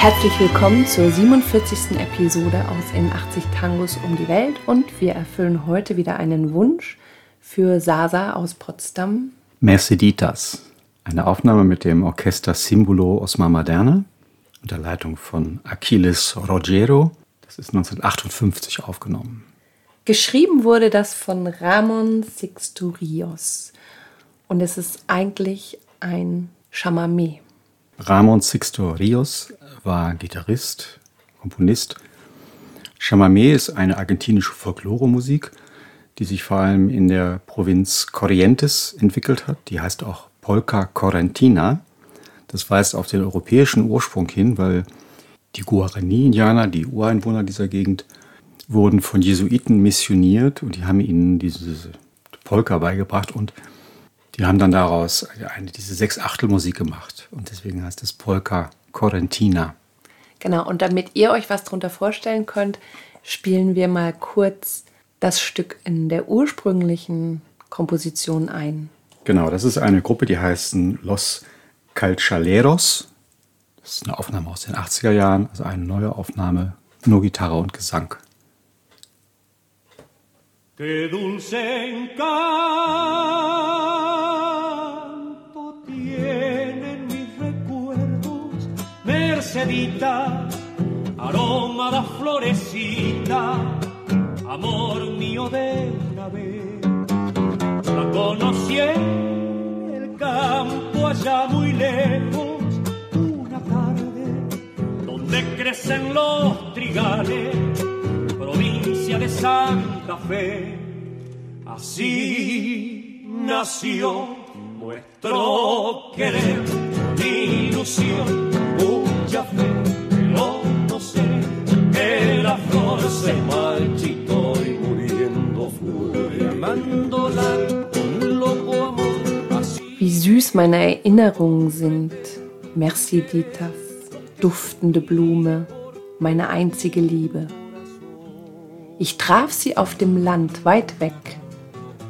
Herzlich willkommen zur 47. Episode aus In 80 Tangos um die Welt und wir erfüllen heute wieder einen Wunsch für Sasa aus Potsdam. Merceditas, eine Aufnahme mit dem Orchester Simbolo Osma Moderna unter Leitung von Achilles Rogero. Das ist 1958 aufgenommen. Geschrieben wurde das von Ramon Sixto Rios und es ist eigentlich ein Chamamé. Ramon Sixto Rios war Gitarrist, Komponist. Chamamé ist eine argentinische Folklore-Musik, die sich vor allem in der Provinz Corrientes entwickelt hat. Die heißt auch Polka Correntina. Das weist auf den europäischen Ursprung hin, weil die Guarani-Indianer, die Ureinwohner dieser Gegend, wurden von Jesuiten missioniert und die haben ihnen diese Polka beigebracht und die haben dann daraus eine, diese Sechs-Achtel-Musik gemacht. Und deswegen heißt es Polka Correntina. Genau, und damit ihr euch was darunter vorstellen könnt, spielen wir mal kurz das Stück in der ursprünglichen Komposition ein. Genau, das ist eine Gruppe, die heißen Los Calchaleros. Das ist eine Aufnahme aus den 80er Jahren, also eine neue Aufnahme, nur Gitarre und Gesang. Qué dulce encanto Mercedita, aroma de florecita, amor mío de una vez. La conocí en el campo allá muy lejos, una tarde donde crecen los trigales provincia de Santa Fe. Así nació nuestro querer, süß meine Erinnerungen sind, Merceditas, duftende Blume, meine einzige Liebe. Ich traf sie auf dem Land weit weg,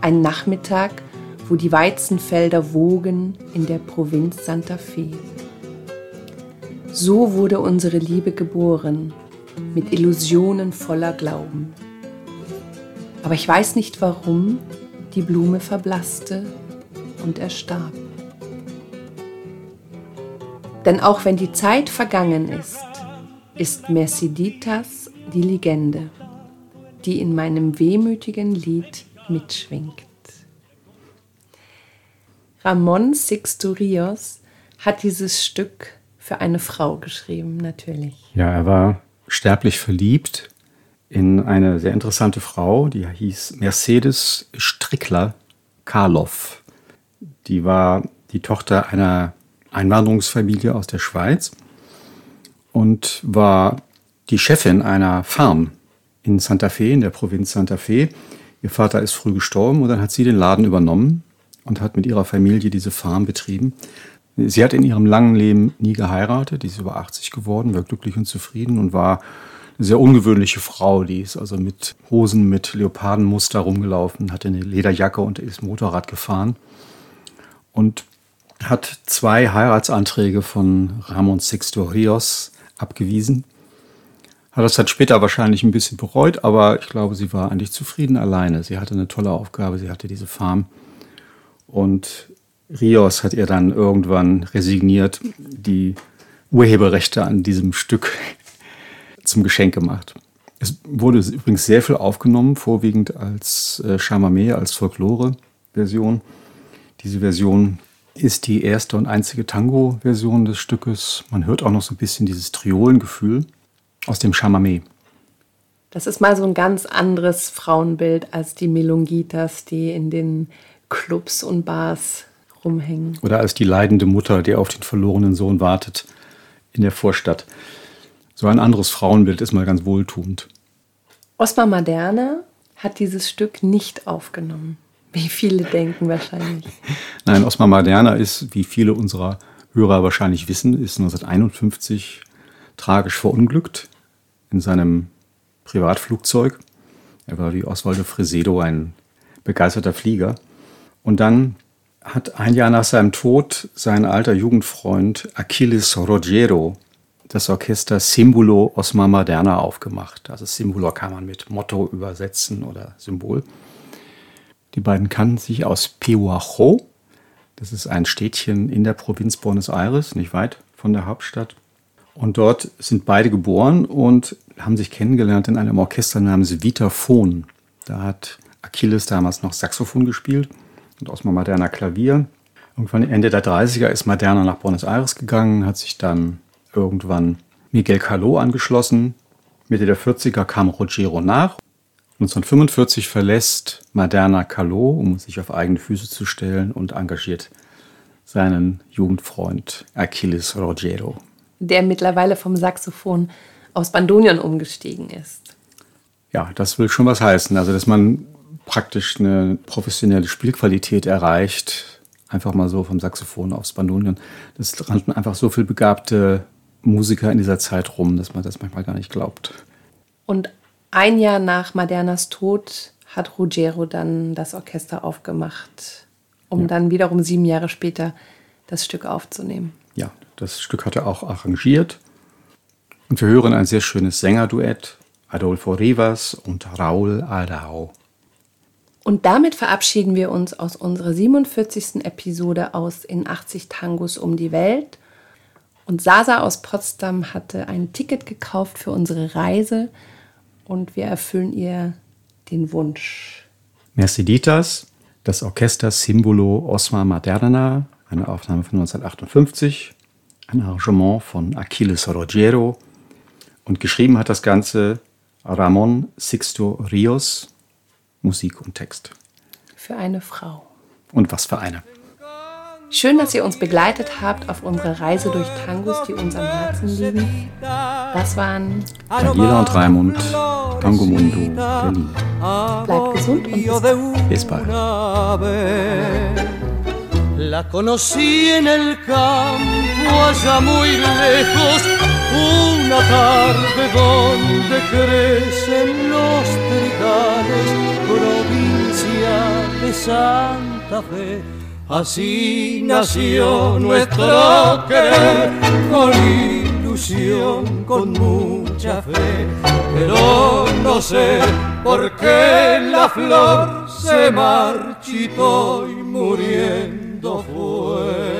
ein Nachmittag, wo die Weizenfelder wogen in der Provinz Santa Fe. So wurde unsere Liebe geboren, mit Illusionen voller Glauben. Aber ich weiß nicht warum, die Blume verblasste und erstarb. Denn auch wenn die Zeit vergangen ist, ist Merceditas die Legende, die in meinem wehmütigen Lied mitschwingt. Ramon Sixto Rios hat dieses Stück für eine Frau geschrieben, natürlich. Ja, er war sterblich verliebt in eine sehr interessante Frau, die hieß Mercedes Strickler Karloff. Die war die Tochter einer Einwanderungsfamilie aus der Schweiz und war die Chefin einer Farm in Santa Fe, in der Provinz Santa Fe. Ihr Vater ist früh gestorben und dann hat sie den Laden übernommen und hat mit ihrer Familie diese Farm betrieben. Sie hat in ihrem langen Leben nie geheiratet, die ist über 80 geworden, war glücklich und zufrieden und war eine sehr ungewöhnliche Frau. Die ist also mit Hosen mit Leopardenmuster rumgelaufen, hatte eine Lederjacke und ist Motorrad gefahren und hat zwei Heiratsanträge von Ramon Sixto Rios abgewiesen. Hat das dann später wahrscheinlich ein bisschen bereut, aber ich glaube, sie war eigentlich zufrieden alleine. Sie hatte eine tolle Aufgabe, sie hatte diese Farm. Und Rios hat ihr dann irgendwann resigniert die Urheberrechte an diesem Stück zum Geschenk gemacht. Es wurde übrigens sehr viel aufgenommen, vorwiegend als äh, als Folklore-Version. Diese Version ist die erste und einzige Tango-Version des Stückes. Man hört auch noch so ein bisschen dieses Triolengefühl aus dem Chamamé. Das ist mal so ein ganz anderes Frauenbild als die Melongitas, die in den Clubs und Bars rumhängen. Oder als die leidende Mutter, die auf den verlorenen Sohn wartet in der Vorstadt. So ein anderes Frauenbild ist mal ganz wohltuend. Osmar Maderna hat dieses Stück nicht aufgenommen. Wie viele denken wahrscheinlich. Nein, Osmar Maderna ist, wie viele unserer Hörer wahrscheinlich wissen, ist 1951 tragisch verunglückt in seinem Privatflugzeug. Er war wie Oswaldo Fresedo ein begeisterter Flieger. Und dann hat ein Jahr nach seinem Tod sein alter Jugendfreund Achilles Rogero das Orchester Simbolo Osma Moderna aufgemacht. Also Simbolo kann man mit Motto übersetzen oder Symbol. Die beiden kannten sich aus Pehuajo. Das ist ein Städtchen in der Provinz Buenos Aires, nicht weit von der Hauptstadt. Und dort sind beide geboren und haben sich kennengelernt in einem Orchester namens Vitaphon. Da hat Achilles damals noch Saxophon gespielt und Osma Moderna Klavier. Irgendwann Ende der 30er ist Moderna nach Buenos Aires gegangen, hat sich dann irgendwann Miguel Caló angeschlossen. Mitte der 40er kam Rogero nach. 1945 verlässt Moderna Caló, um sich auf eigene Füße zu stellen und engagiert seinen Jugendfreund Achilles Rogero. Der mittlerweile vom Saxophon aufs Bandonion umgestiegen ist. Ja, das will schon was heißen. Also, dass man praktisch eine professionelle Spielqualität erreicht, einfach mal so vom Saxophon aufs Bandonion. Das rannten einfach so viel begabte Musiker in dieser Zeit rum, dass man das manchmal gar nicht glaubt. Und ein Jahr nach Madernas Tod hat Ruggiero dann das Orchester aufgemacht, um ja. dann wiederum sieben Jahre später das Stück aufzunehmen. Ja, das Stück hat er auch arrangiert. Und wir hören ein sehr schönes Sängerduett, Adolfo Rivas und Raúl Arau. Und damit verabschieden wir uns aus unserer 47. Episode aus In 80 Tangos um die Welt. Und Sasa aus Potsdam hatte ein Ticket gekauft für unsere Reise und wir erfüllen ihr den Wunsch. Merci Ditas, das Orchester Simbolo Osma Maderna, eine Aufnahme von 1958, ein Arrangement von Achilles Rogero und geschrieben hat das Ganze Ramon Sixto Rios, Musik und Text. Für eine Frau. Und was für eine. Schön, dass ihr uns begleitet habt auf unserer Reise durch Tangos, die uns am Herzen liegen. Das waren Daniela und Raimund, Tango Mundo, Berlin. Bleibt gesund und bis bald. La conocí en el campo allá muy lejos, una tarde donde crecen los trigales, provincia de Santa Fe. Así nació nuestro querer, con ilusión, con mucha fe. Pero no sé por qué la flor se marchitó y muriendo fue.